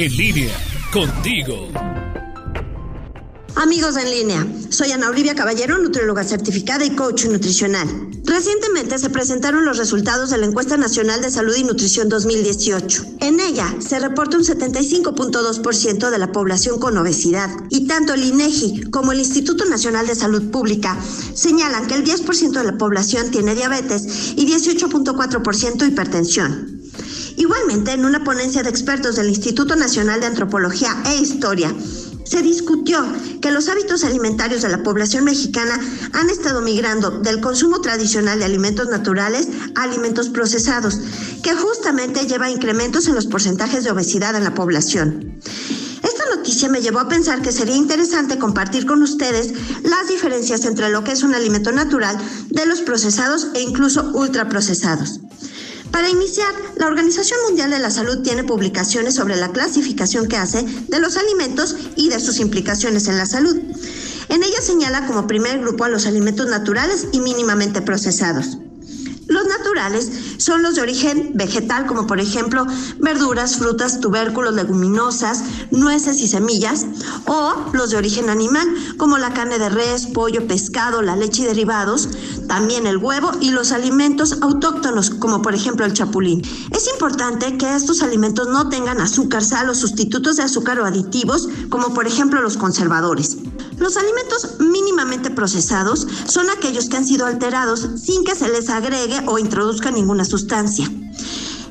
En línea, contigo. Amigos en línea, soy Ana Olivia Caballero, nutrióloga certificada y coach nutricional. Recientemente se presentaron los resultados de la Encuesta Nacional de Salud y Nutrición 2018. En ella se reporta un 75.2% de la población con obesidad y tanto el INEGI como el Instituto Nacional de Salud Pública señalan que el 10% de la población tiene diabetes y 18.4% hipertensión. Igualmente, en una ponencia de expertos del Instituto Nacional de Antropología e Historia, se discutió que los hábitos alimentarios de la población mexicana han estado migrando del consumo tradicional de alimentos naturales a alimentos procesados, que justamente lleva a incrementos en los porcentajes de obesidad en la población. Esta noticia me llevó a pensar que sería interesante compartir con ustedes las diferencias entre lo que es un alimento natural de los procesados e incluso ultraprocesados. Para iniciar, la Organización Mundial de la Salud tiene publicaciones sobre la clasificación que hace de los alimentos y de sus implicaciones en la salud. En ella señala como primer grupo a los alimentos naturales y mínimamente procesados. Los naturales son los de origen vegetal, como por ejemplo verduras, frutas, tubérculos, leguminosas, nueces y semillas, o los de origen animal, como la carne de res, pollo, pescado, la leche y derivados, también el huevo y los alimentos autóctonos, como por ejemplo el chapulín. Es importante que estos alimentos no tengan azúcar, sal o sustitutos de azúcar o aditivos, como por ejemplo los conservadores. Los alimentos mínimamente procesados son aquellos que han sido alterados sin que se les agregue o introduzca ninguna sustancia.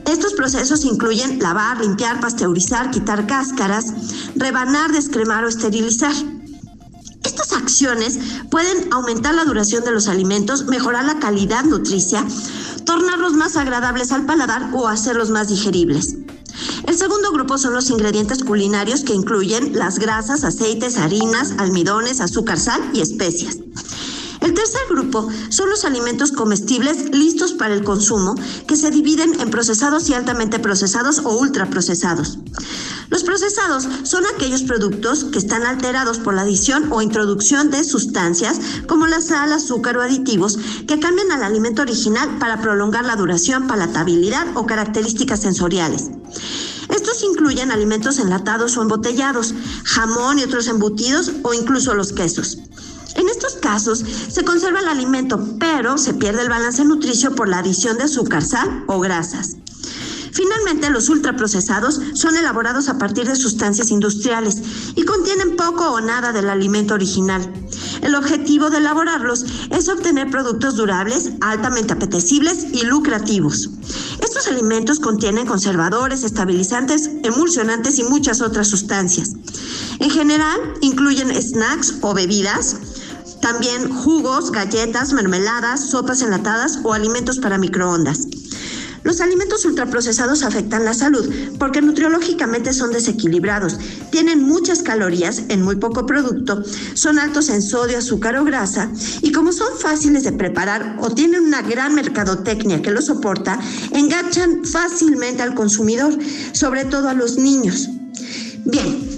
Estos procesos incluyen lavar, limpiar, pasteurizar, quitar cáscaras, rebanar, descremar o esterilizar. Acciones pueden aumentar la duración de los alimentos, mejorar la calidad nutricia, tornarlos más agradables al paladar o hacerlos más digeribles. El segundo grupo son los ingredientes culinarios que incluyen las grasas, aceites, harinas, almidones, azúcar, sal y especias. El tercer grupo son los alimentos comestibles listos para el consumo, que se dividen en procesados y altamente procesados o ultraprocesados. Los procesados son aquellos productos que están alterados por la adición o introducción de sustancias como la sal, azúcar o aditivos que cambian al alimento original para prolongar la duración, palatabilidad o características sensoriales. Estos incluyen alimentos enlatados o embotellados, jamón y otros embutidos o incluso los quesos. En estos casos se conserva el alimento, pero se pierde el balance nutricio por la adición de azúcar, sal o grasas. Finalmente, los ultraprocesados son elaborados a partir de sustancias industriales y contienen poco o nada del alimento original. El objetivo de elaborarlos es obtener productos durables, altamente apetecibles y lucrativos. Estos alimentos contienen conservadores, estabilizantes, emulsionantes y muchas otras sustancias. En general, incluyen snacks o bebidas, también jugos, galletas, mermeladas, sopas enlatadas o alimentos para microondas. Los alimentos ultraprocesados afectan la salud porque nutriológicamente son desequilibrados, tienen muchas calorías en muy poco producto, son altos en sodio, azúcar o grasa y como son fáciles de preparar o tienen una gran mercadotecnia que los soporta, enganchan fácilmente al consumidor, sobre todo a los niños. Bien,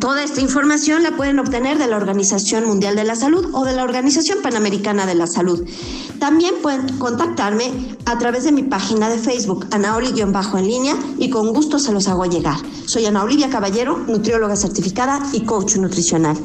Toda esta información la pueden obtener de la Organización Mundial de la Salud o de la Organización Panamericana de la Salud. También pueden contactarme a través de mi página de Facebook, bajo en línea, y con gusto se los hago llegar. Soy Ana Olivia Caballero, nutrióloga certificada y coach nutricional.